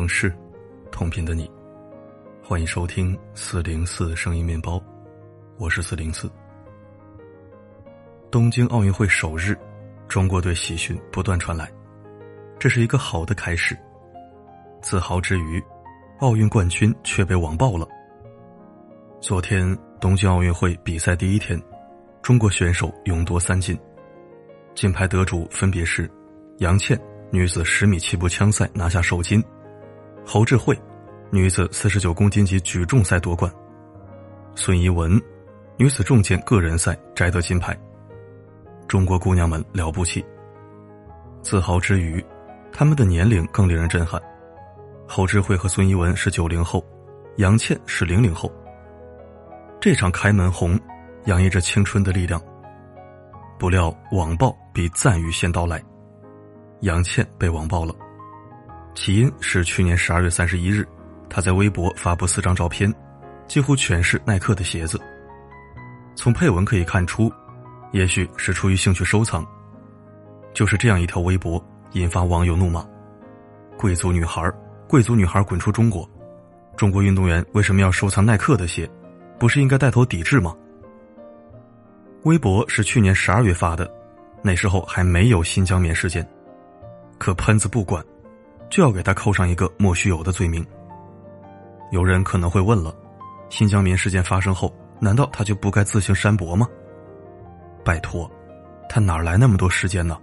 城市，同频的你，欢迎收听四零四声音面包，我是四零四。东京奥运会首日，中国队喜讯不断传来，这是一个好的开始。自豪之余，奥运冠军却被网爆了。昨天东京奥运会比赛第一天，中国选手勇夺三金，金牌得主分别是杨倩。女子十米气步枪赛拿下首金，侯智慧，女子四十九公斤级举重赛夺冠，孙怡文，女子重剑个人赛摘得金牌。中国姑娘们了不起。自豪之余，她们的年龄更令人震撼。侯智慧和孙怡文是九零后，杨倩是零零后。这场开门红，洋溢着青春的力量。不料网暴比赞誉先到来。杨倩被网暴了，起因是去年十二月三十一日，他在微博发布四张照片，几乎全是耐克的鞋子。从配文可以看出，也许是出于兴趣收藏。就是这样一条微博，引发网友怒骂：“贵族女孩，贵族女孩滚出中国！中国运动员为什么要收藏耐克的鞋？不是应该带头抵制吗？”微博是去年十二月发的，那时候还没有新疆棉事件。可喷子不管，就要给他扣上一个莫须有的罪名。有人可能会问了：新疆棉事件发生后，难道他就不该自行删博吗？拜托，他哪来那么多时间呢？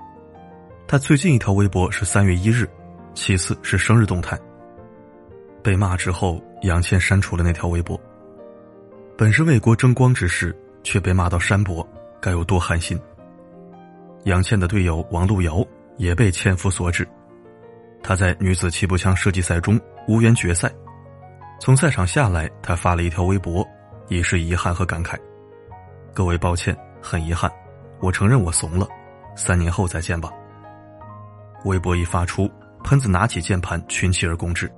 他最近一条微博是三月一日，其次是生日动态。被骂之后，杨倩删除了那条微博。本是为国争光之事，却被骂到删博，该有多寒心？杨倩的队友王璐瑶。也被千夫所指，他在女子气步枪射击赛中无缘决赛，从赛场下来，他发了一条微博，以示遗憾和感慨：“各位抱歉，很遗憾，我承认我怂了，三年后再见吧。”微博一发出，喷子拿起键盘群起而攻之。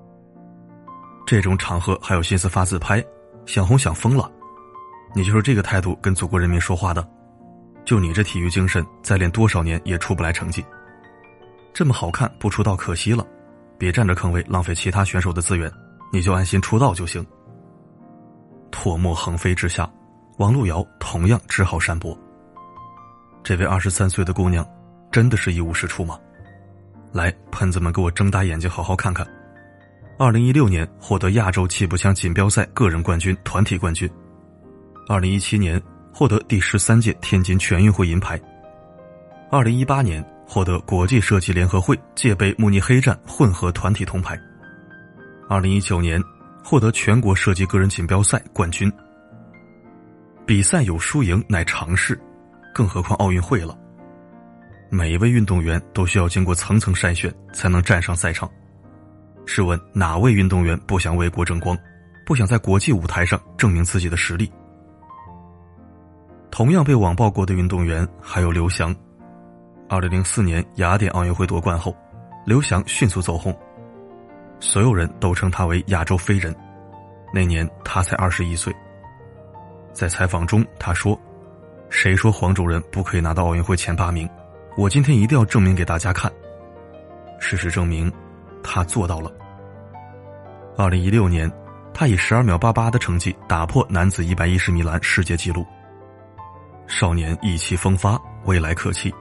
这种场合还有心思发自拍，想红想疯了，你就是这个态度跟祖国人民说话的？就你这体育精神，再练多少年也出不来成绩。这么好看不出道可惜了，别占着坑位浪费其他选手的资源，你就安心出道就行。唾沫横飞之下，王璐瑶同样只好删博。这位二十三岁的姑娘，真的是一无是处吗？来，喷子们给我睁大眼睛好好看看。二零一六年获得亚洲气步枪锦标赛个人冠军、团体冠军。二零一七年获得第十三届天津全运会银牌。二零一八年。获得国际射击联合会界杯慕尼黑站混合团体铜牌。二零一九年获得全国射击个人锦标赛冠军。比赛有输赢乃常事，更何况奥运会了。每一位运动员都需要经过层层筛选才能站上赛场。试问哪位运动员不想为国争光，不想在国际舞台上证明自己的实力？同样被网暴过的运动员还有刘翔。二零零四年雅典奥运会夺冠后，刘翔迅速走红，所有人都称他为“亚洲飞人”。那年他才二十一岁。在采访中，他说：“谁说黄种人不可以拿到奥运会前八名？我今天一定要证明给大家看。”事实证明，他做到了。二零一六年，他以十二秒八八的成绩打破男子一百一十米栏世界纪录。少年意气风发，未来可期。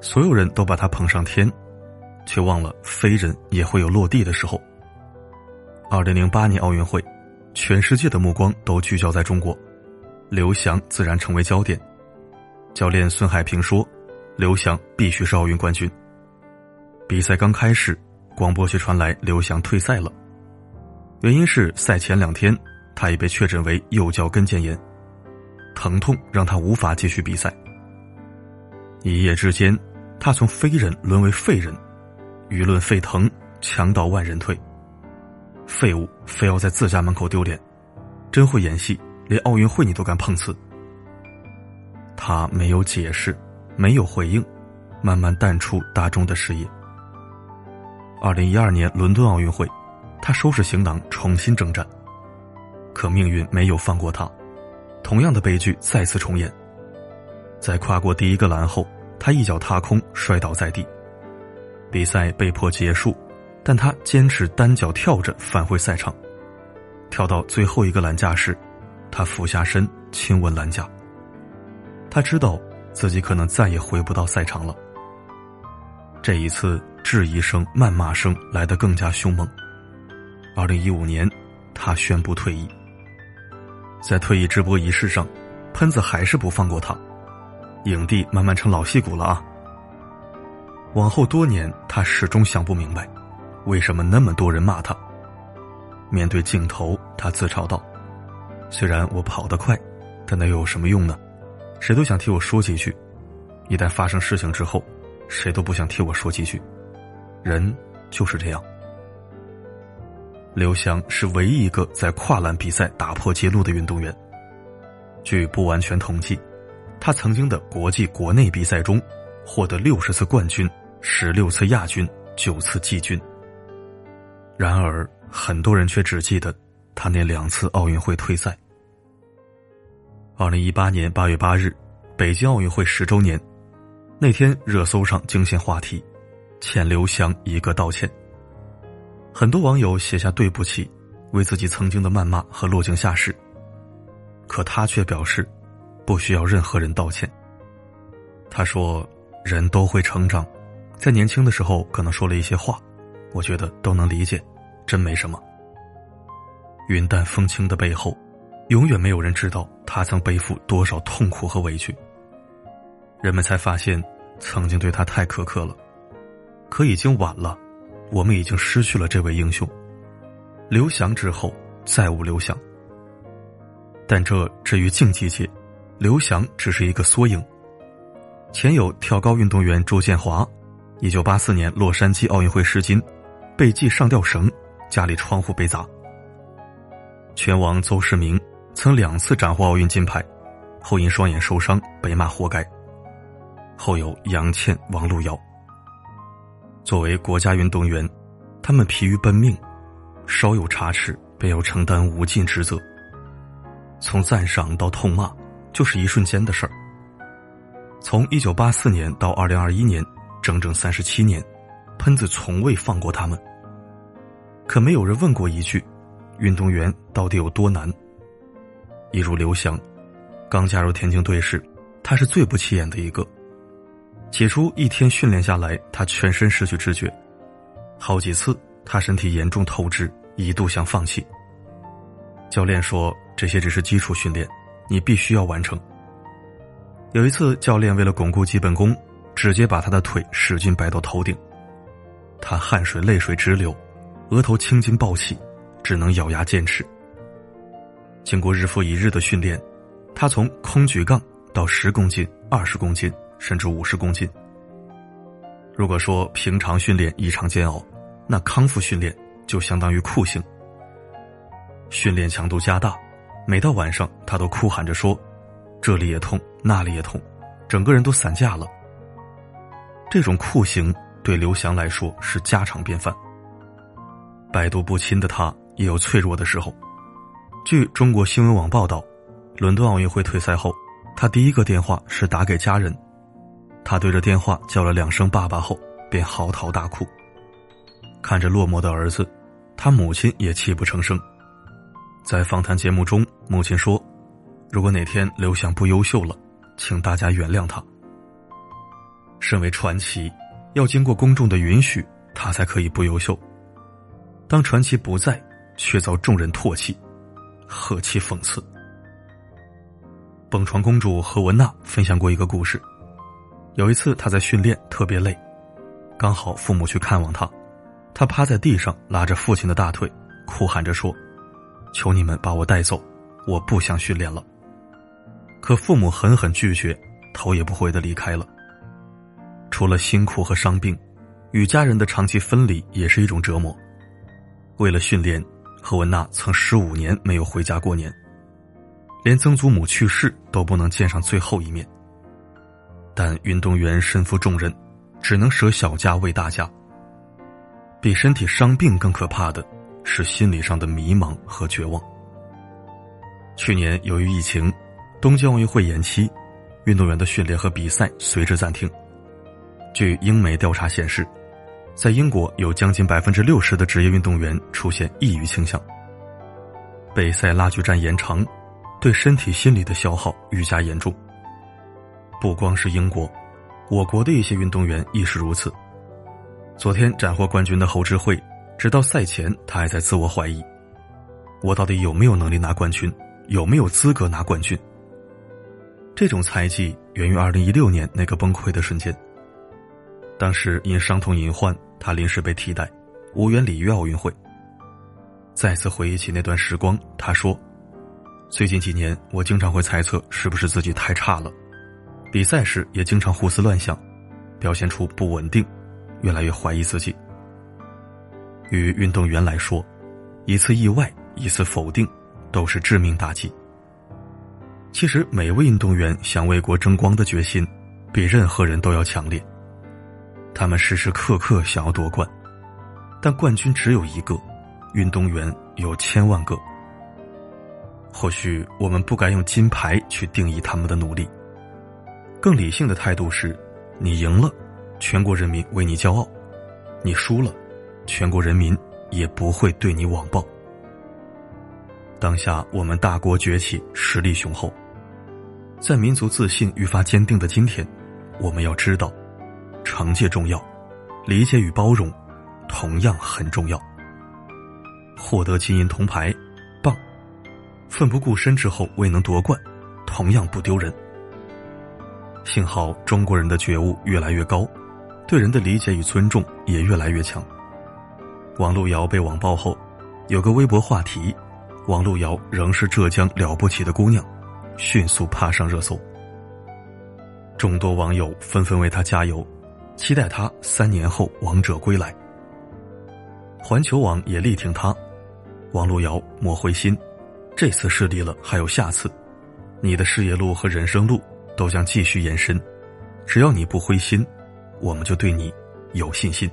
所有人都把他捧上天，却忘了飞人也会有落地的时候。二零零八年奥运会，全世界的目光都聚焦在中国，刘翔自然成为焦点。教练孙海平说：“刘翔必须是奥运冠军。”比赛刚开始，广播却传来刘翔退赛了，原因是赛前两天他已被确诊为右脚跟腱炎，疼痛让他无法继续比赛。一夜之间。他从飞人沦为废人，舆论沸腾，墙倒万人退。废物非要在自家门口丢脸，真会演戏，连奥运会你都敢碰瓷。他没有解释，没有回应，慢慢淡出大众的视野。二零一二年伦敦奥运会，他收拾行囊重新征战，可命运没有放过他，同样的悲剧再次重演。在跨过第一个栏后。他一脚踏空，摔倒在地，比赛被迫结束，但他坚持单脚跳着返回赛场。跳到最后一个栏架时，他俯下身亲吻栏架。他知道自己可能再也回不到赛场了。这一次，质疑声、谩骂声来得更加凶猛。二零一五年，他宣布退役。在退役直播仪式上，喷子还是不放过他。影帝慢慢成老戏骨了啊！往后多年，他始终想不明白，为什么那么多人骂他。面对镜头，他自嘲道：“虽然我跑得快，但那又有什么用呢？谁都想替我说几句。一旦发生事情之后，谁都不想替我说几句。人就是这样。”刘翔是唯一一个在跨栏比赛打破纪录的运动员。据不完全统计，他曾经的国际、国内比赛中，获得六十次冠军、十六次亚军、九次季军。然而，很多人却只记得他那两次奥运会退赛。二零一八年八月八日，北京奥运会十周年，那天热搜上惊现话题：“欠刘翔一个道歉。”很多网友写下对不起，为自己曾经的谩骂和落井下石。可他却表示，不需要任何人道歉。他说：“人都会成长，在年轻的时候可能说了一些话，我觉得都能理解。”真没什么。云淡风轻的背后，永远没有人知道他曾背负多少痛苦和委屈。人们才发现，曾经对他太苛刻了。可已经晚了，我们已经失去了这位英雄。刘翔之后，再无刘翔。但这至于竞技界，刘翔只是一个缩影。前有跳高运动员周建华，一九八四年洛杉矶奥运会失金，被系上吊绳。家里窗户被砸。拳王邹市明曾两次斩获奥运金牌，后因双眼受伤被骂活该。后有杨倩、王璐瑶。作为国家运动员，他们疲于奔命，稍有差池便要承担无尽职责。从赞赏到痛骂，就是一瞬间的事儿。从一九八四年到二零二一年，整整三十七年，喷子从未放过他们。可没有人问过一句：运动员到底有多难？一如刘翔，刚加入田径队时，他是最不起眼的一个。起初一天训练下来，他全身失去知觉，好几次他身体严重透支，一度想放弃。教练说：“这些只是基础训练，你必须要完成。”有一次，教练为了巩固基本功，直接把他的腿使劲摆到头顶，他汗水泪水直流。额头青筋暴起，只能咬牙坚持。经过日复一日的训练，他从空举杠到十公斤、二十公斤，甚至五十公斤。如果说平常训练异常煎熬，那康复训练就相当于酷刑。训练强度加大，每到晚上他都哭喊着说：“这里也痛，那里也痛，整个人都散架了。”这种酷刑对刘翔来说是家常便饭。百毒不侵的他也有脆弱的时候。据中国新闻网报道，伦敦奥运会退赛后，他第一个电话是打给家人。他对着电话叫了两声“爸爸”后，便嚎啕大哭。看着落寞的儿子，他母亲也泣不成声。在访谈节目中，母亲说：“如果哪天刘翔不优秀了，请大家原谅他。身为传奇，要经过公众的允许，他才可以不优秀。”当传奇不在，却遭众人唾弃，何其讽刺！蹦床公主何文娜分享过一个故事：有一次她在训练，特别累，刚好父母去看望她，她趴在地上拉着父亲的大腿，哭喊着说：“求你们把我带走，我不想训练了。”可父母狠狠拒绝，头也不回的离开了。除了辛苦和伤病，与家人的长期分离也是一种折磨。为了训练，何文娜曾十五年没有回家过年，连曾祖母去世都不能见上最后一面。但运动员身负重任，只能舍小家为大家。比身体伤病更可怕的是心理上的迷茫和绝望。去年由于疫情，东京奥运会延期，运动员的训练和比赛随之暂停。据英媒调查显示。在英国有将近百分之六十的职业运动员出现抑郁倾向。备赛拉锯战延长，对身体心理的消耗愈加严重。不光是英国，我国的一些运动员亦是如此。昨天斩获冠军的侯智慧，直到赛前他还在自我怀疑：我到底有没有能力拿冠军？有没有资格拿冠军？这种猜忌源于二零一六年那个崩溃的瞬间。当时因伤痛隐患，他临时被替代，无缘里约奥运会。再次回忆起那段时光，他说：“最近几年，我经常会猜测是不是自己太差了，比赛时也经常胡思乱想，表现出不稳定，越来越怀疑自己。与运动员来说，一次意外，一次否定，都是致命打击。其实，每位运动员想为国争光的决心，比任何人都要强烈。”他们时时刻刻想要夺冠，但冠军只有一个，运动员有千万个。或许我们不该用金牌去定义他们的努力，更理性的态度是：你赢了，全国人民为你骄傲；你输了，全国人民也不会对你网暴。当下我们大国崛起，实力雄厚，在民族自信愈发坚定的今天，我们要知道。成绩重要，理解与包容同样很重要。获得金银铜牌，棒；奋不顾身之后未能夺冠，同样不丢人。幸好中国人的觉悟越来越高，对人的理解与尊重也越来越强。王璐瑶被网暴后，有个微博话题：“王璐瑶仍是浙江了不起的姑娘”，迅速爬上热搜。众多网友纷纷为她加油。期待他三年后王者归来。环球网也力挺他，王璐瑶莫灰心，这次失利了还有下次，你的事业路和人生路都将继续延伸，只要你不灰心，我们就对你有信心。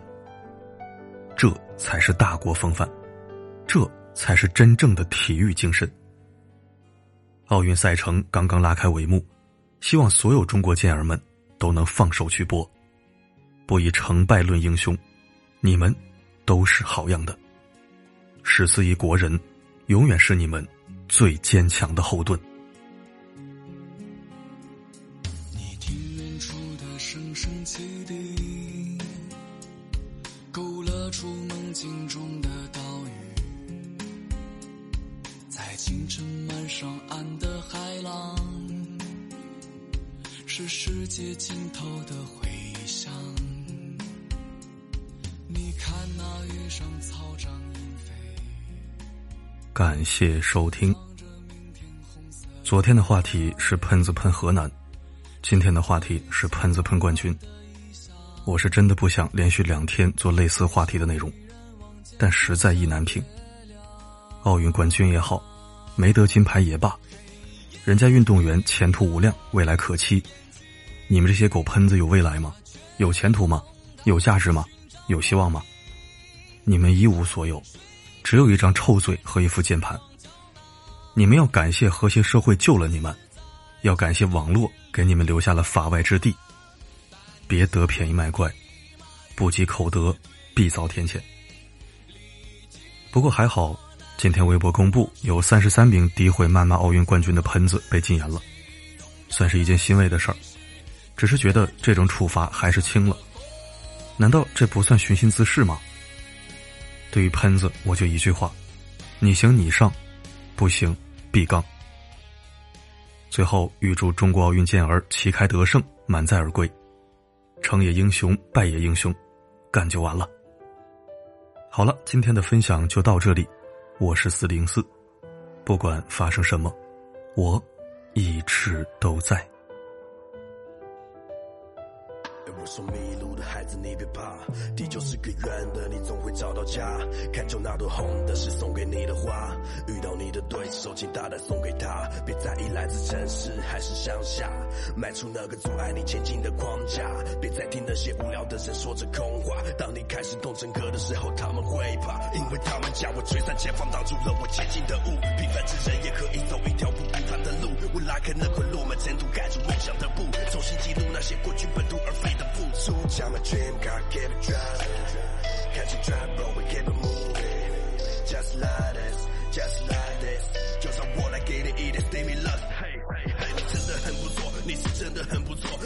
这才是大国风范，这才是真正的体育精神。奥运赛程刚刚拉开帷幕，希望所有中国健儿们都能放手去搏。不以成败论英雄，你们都是好样的。十四亿国人，永远是你们最坚强的后盾。的回响。感谢收听。昨天的话题是喷子喷河南，今天的话题是喷子喷冠军。我是真的不想连续两天做类似话题的内容，但实在意难平。奥运冠军也好，没得金牌也罢，人家运动员前途无量，未来可期。你们这些狗喷子有未来吗？有前途吗？有价值吗？有希望吗？你们一无所有，只有一张臭嘴和一副键盘。你们要感谢和谐社会救了你们，要感谢网络给你们留下了法外之地。别得便宜卖乖，不积口德必遭天谴。不过还好，今天微博公布有三十三名诋毁谩骂奥运冠军的喷子被禁言了，算是一件欣慰的事儿。只是觉得这种处罚还是轻了，难道这不算寻衅滋事吗？对于喷子，我就一句话：你行你上，不行必刚。最后，预祝中国奥运健儿旗开得胜，满载而归。成也英雄，败也英雄，干就完了。好了，今天的分享就到这里。我是四零四，不管发生什么，我一直都在。说迷路的孩子，你别怕，地球是个圆的，你总会找到家。看中那朵红的，是送给你的花。遇到你的对手，请大胆送给他。别在意来自城市还是乡下，迈出那个阻碍你前进的框架。那些无聊的人说着空话。当你开始动真格的时候，他们会怕，因为他们将我吹散前方，挡住了我前进的路。平凡之人也可以走一条不平凡的路。我拉开那块落满尘土，盖住梦想的布，重新记录那些过去本土而废的。付出，Got my dream, gotta keep it driving，看清 drive, bro, we keep it moving，just like this，just like this，就让我来给你一点 stimulus。嘿，嘿，嘿，你真的很不错，你是真的很，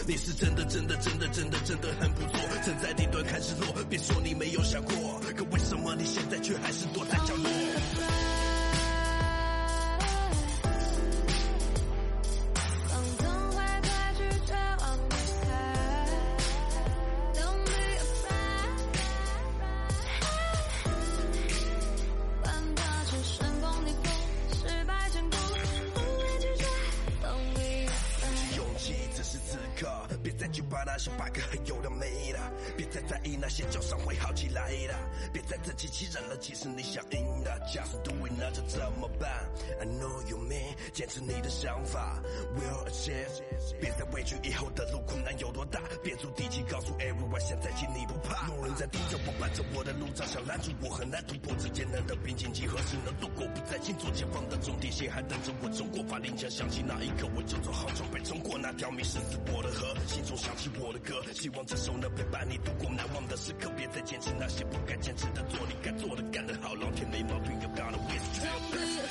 你是真的真的真的真的真的很不错。站在顶端看日落，别说你没有想过，可为什么你现在却还是躲在角落？那些 bug 还有的没的，别再在意那些叫上会好起来的，别再自欺欺人了。其实你想赢的，just do it，那就怎么办？I know you 坚持你的想法，will achieve。别再畏惧以后的路困难有多大，别足底气告诉 everyone，现在起你不怕。路人在盯着我，伴着我的路照，想拦住我很难突破之艰难的瓶颈，几何时能度过？不在星座前方的终点线还等着我冲过。发令枪响起那一刻，我就做好准备冲过那条迷失自我的河，心中响起我的歌，希望这首能陪伴你度过难忘的时刻。别再坚持那些不该坚持的，做你该做的，干得好，老天没毛病，有 gotta win。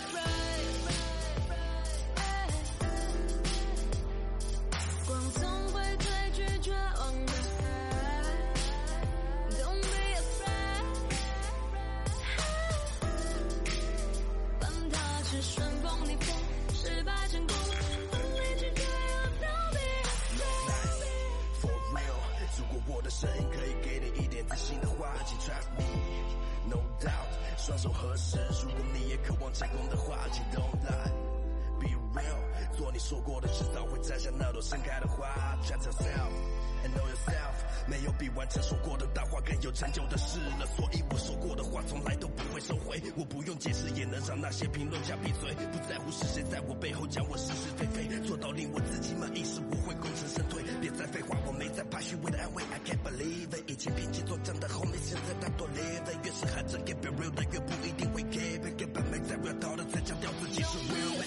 成功的话，请 don't lie，be real，做你说过的，迟早会摘下那朵盛开的花。Just yourself and know yourself，没有比完成说过的大话更有成就的事了。所以我说过的话从来都不会收回，我不用解释也能让那些评论家闭嘴，不在乎是谁在我背后讲我是是非非，做到令我自己满意时我会功成身退。别再废话，我没在怕虚伪的安慰，I can't believe it。以前拼劲做真的后面，现在太多 live，。越是喊着 get real 的，越不一定会 keep。根本没在 real 到的，在强调自己是 real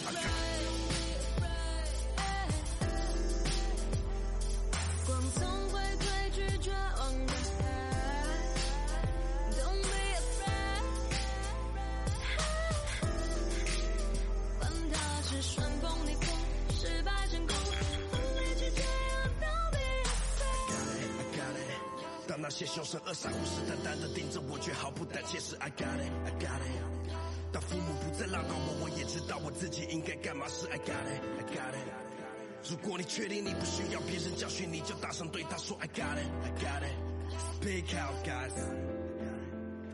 当那些凶神恶煞虎视眈眈的盯着我，却毫不胆怯时，I got it，I got it。当父母不再唠叨我，我也知道我自己应该干嘛时，I got it，I got it。如果你确定你不需要别人教训，你就大声对他说，I got it，I got it。Speak out, guys.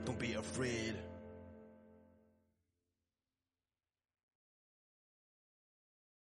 Don't be afraid.